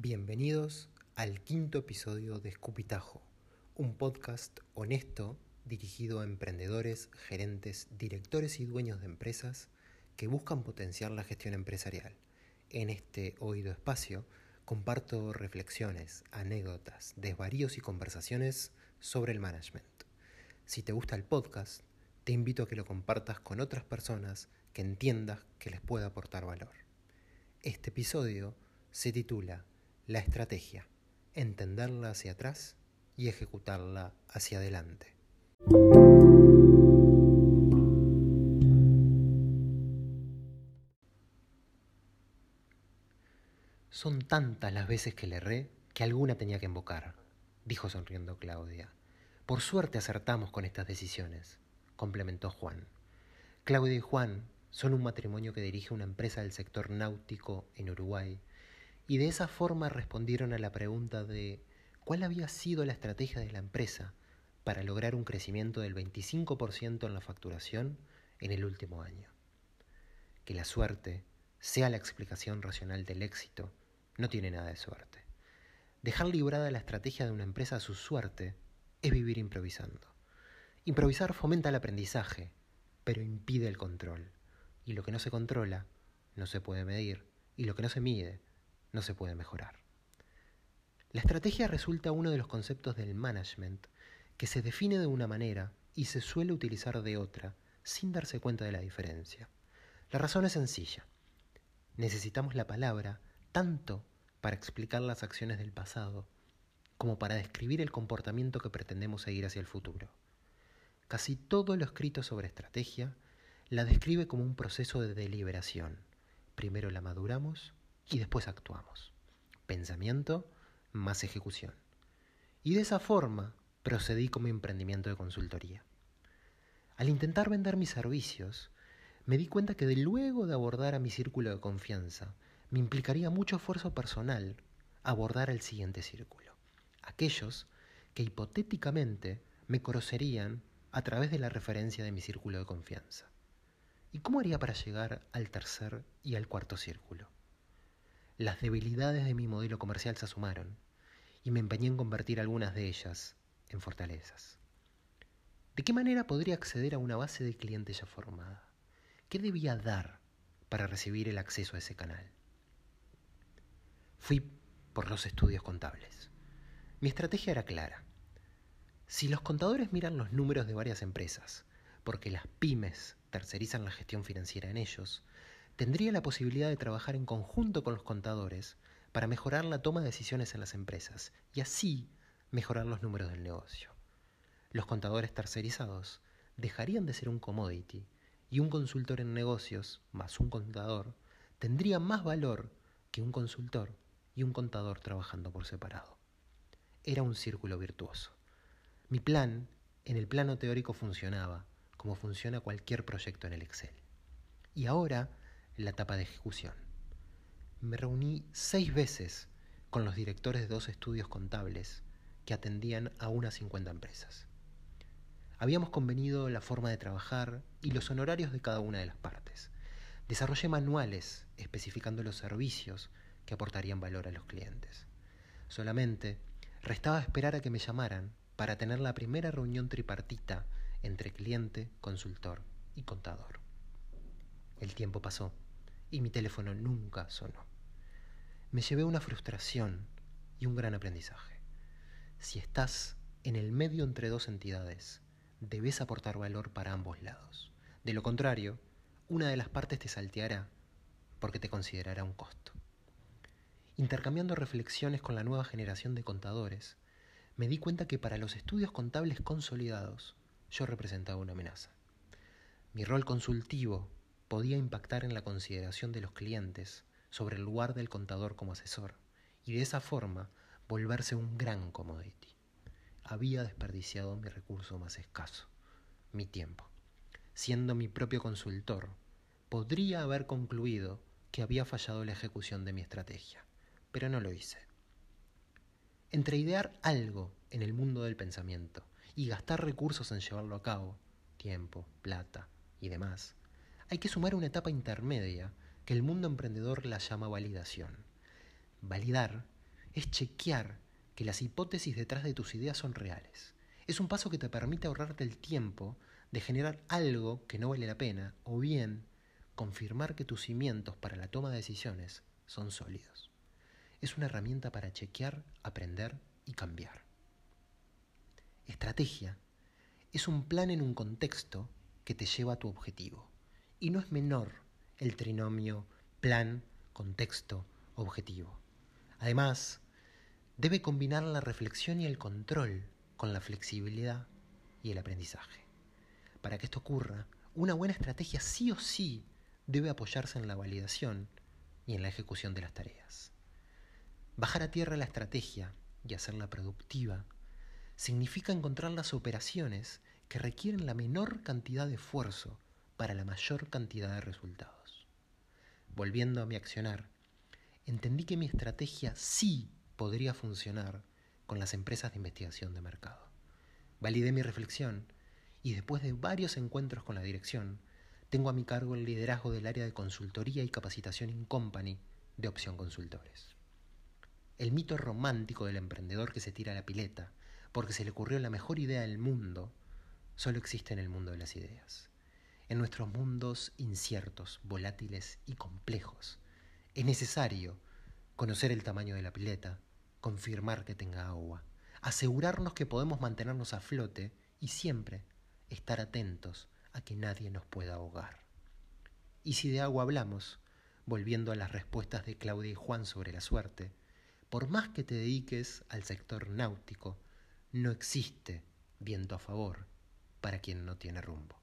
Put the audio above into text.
Bienvenidos al quinto episodio de Escupitajo, un podcast honesto dirigido a emprendedores, gerentes, directores y dueños de empresas que buscan potenciar la gestión empresarial. En este oído espacio comparto reflexiones, anécdotas, desvaríos y conversaciones sobre el management. Si te gusta el podcast, te invito a que lo compartas con otras personas que entiendas que les pueda aportar valor. Este episodio se titula La estrategia, entenderla hacia atrás y ejecutarla hacia adelante. Son tantas las veces que le erré que alguna tenía que invocar, dijo sonriendo Claudia. Por suerte acertamos con estas decisiones, complementó Juan. Claudia y Juan son un matrimonio que dirige una empresa del sector náutico en Uruguay y de esa forma respondieron a la pregunta de cuál había sido la estrategia de la empresa para lograr un crecimiento del 25% en la facturación en el último año. Que la suerte sea la explicación racional del éxito no tiene nada de suerte. Dejar librada la estrategia de una empresa a su suerte es vivir improvisando. Improvisar fomenta el aprendizaje, pero impide el control. Y lo que no se controla no se puede medir, y lo que no se mide no se puede mejorar. La estrategia resulta uno de los conceptos del management que se define de una manera y se suele utilizar de otra sin darse cuenta de la diferencia. La razón es sencilla. Necesitamos la palabra tanto para explicar las acciones del pasado como para describir el comportamiento que pretendemos seguir hacia el futuro. Casi todo lo escrito sobre estrategia la describe como un proceso de deliberación. Primero la maduramos y después actuamos. Pensamiento más ejecución. Y de esa forma procedí como emprendimiento de consultoría. Al intentar vender mis servicios, me di cuenta que de luego de abordar a mi círculo de confianza, me implicaría mucho esfuerzo personal abordar el siguiente círculo. Aquellos que hipotéticamente me conocerían a través de la referencia de mi círculo de confianza. ¿Y cómo haría para llegar al tercer y al cuarto círculo? Las debilidades de mi modelo comercial se sumaron y me empeñé en convertir algunas de ellas en fortalezas. ¿De qué manera podría acceder a una base de clientes ya formada? ¿Qué debía dar para recibir el acceso a ese canal? Fui por los estudios contables. Mi estrategia era clara. Si los contadores miran los números de varias empresas, porque las pymes tercerizan la gestión financiera en ellos, tendría la posibilidad de trabajar en conjunto con los contadores para mejorar la toma de decisiones en las empresas y así mejorar los números del negocio. Los contadores tercerizados dejarían de ser un commodity y un consultor en negocios más un contador tendría más valor que un consultor y un contador trabajando por separado. Era un círculo virtuoso. Mi plan, en el plano teórico, funcionaba como funciona cualquier proyecto en el Excel. Y ahora, la etapa de ejecución. Me reuní seis veces con los directores de dos estudios contables que atendían a unas 50 empresas. Habíamos convenido la forma de trabajar y los honorarios de cada una de las partes. Desarrollé manuales especificando los servicios que aportarían valor a los clientes. Solamente restaba esperar a que me llamaran para tener la primera reunión tripartita entre cliente, consultor y contador. El tiempo pasó y mi teléfono nunca sonó. Me llevé una frustración y un gran aprendizaje. Si estás en el medio entre dos entidades, debes aportar valor para ambos lados. De lo contrario, una de las partes te salteará porque te considerará un costo. Intercambiando reflexiones con la nueva generación de contadores, me di cuenta que para los estudios contables consolidados yo representaba una amenaza. Mi rol consultivo podía impactar en la consideración de los clientes sobre el lugar del contador como asesor y de esa forma volverse un gran commodity. Había desperdiciado mi recurso más escaso, mi tiempo. Siendo mi propio consultor, podría haber concluido que había fallado la ejecución de mi estrategia pero no lo hice. Entre idear algo en el mundo del pensamiento y gastar recursos en llevarlo a cabo, tiempo, plata y demás, hay que sumar una etapa intermedia que el mundo emprendedor la llama validación. Validar es chequear que las hipótesis detrás de tus ideas son reales. Es un paso que te permite ahorrarte el tiempo de generar algo que no vale la pena o bien confirmar que tus cimientos para la toma de decisiones son sólidos. Es una herramienta para chequear, aprender y cambiar. Estrategia es un plan en un contexto que te lleva a tu objetivo. Y no es menor el trinomio plan, contexto, objetivo. Además, debe combinar la reflexión y el control con la flexibilidad y el aprendizaje. Para que esto ocurra, una buena estrategia sí o sí debe apoyarse en la validación y en la ejecución de las tareas. Bajar a tierra la estrategia y hacerla productiva significa encontrar las operaciones que requieren la menor cantidad de esfuerzo para la mayor cantidad de resultados. Volviendo a mi accionar, entendí que mi estrategia sí podría funcionar con las empresas de investigación de mercado. Validé mi reflexión y después de varios encuentros con la dirección, tengo a mi cargo el liderazgo del área de consultoría y capacitación in company de Opción Consultores. El mito romántico del emprendedor que se tira a la pileta porque se le ocurrió la mejor idea del mundo solo existe en el mundo de las ideas. En nuestros mundos inciertos, volátiles y complejos, es necesario conocer el tamaño de la pileta, confirmar que tenga agua, asegurarnos que podemos mantenernos a flote y siempre estar atentos a que nadie nos pueda ahogar. Y si de agua hablamos, volviendo a las respuestas de Claudia y Juan sobre la suerte, por más que te dediques al sector náutico, no existe viento a favor para quien no tiene rumbo.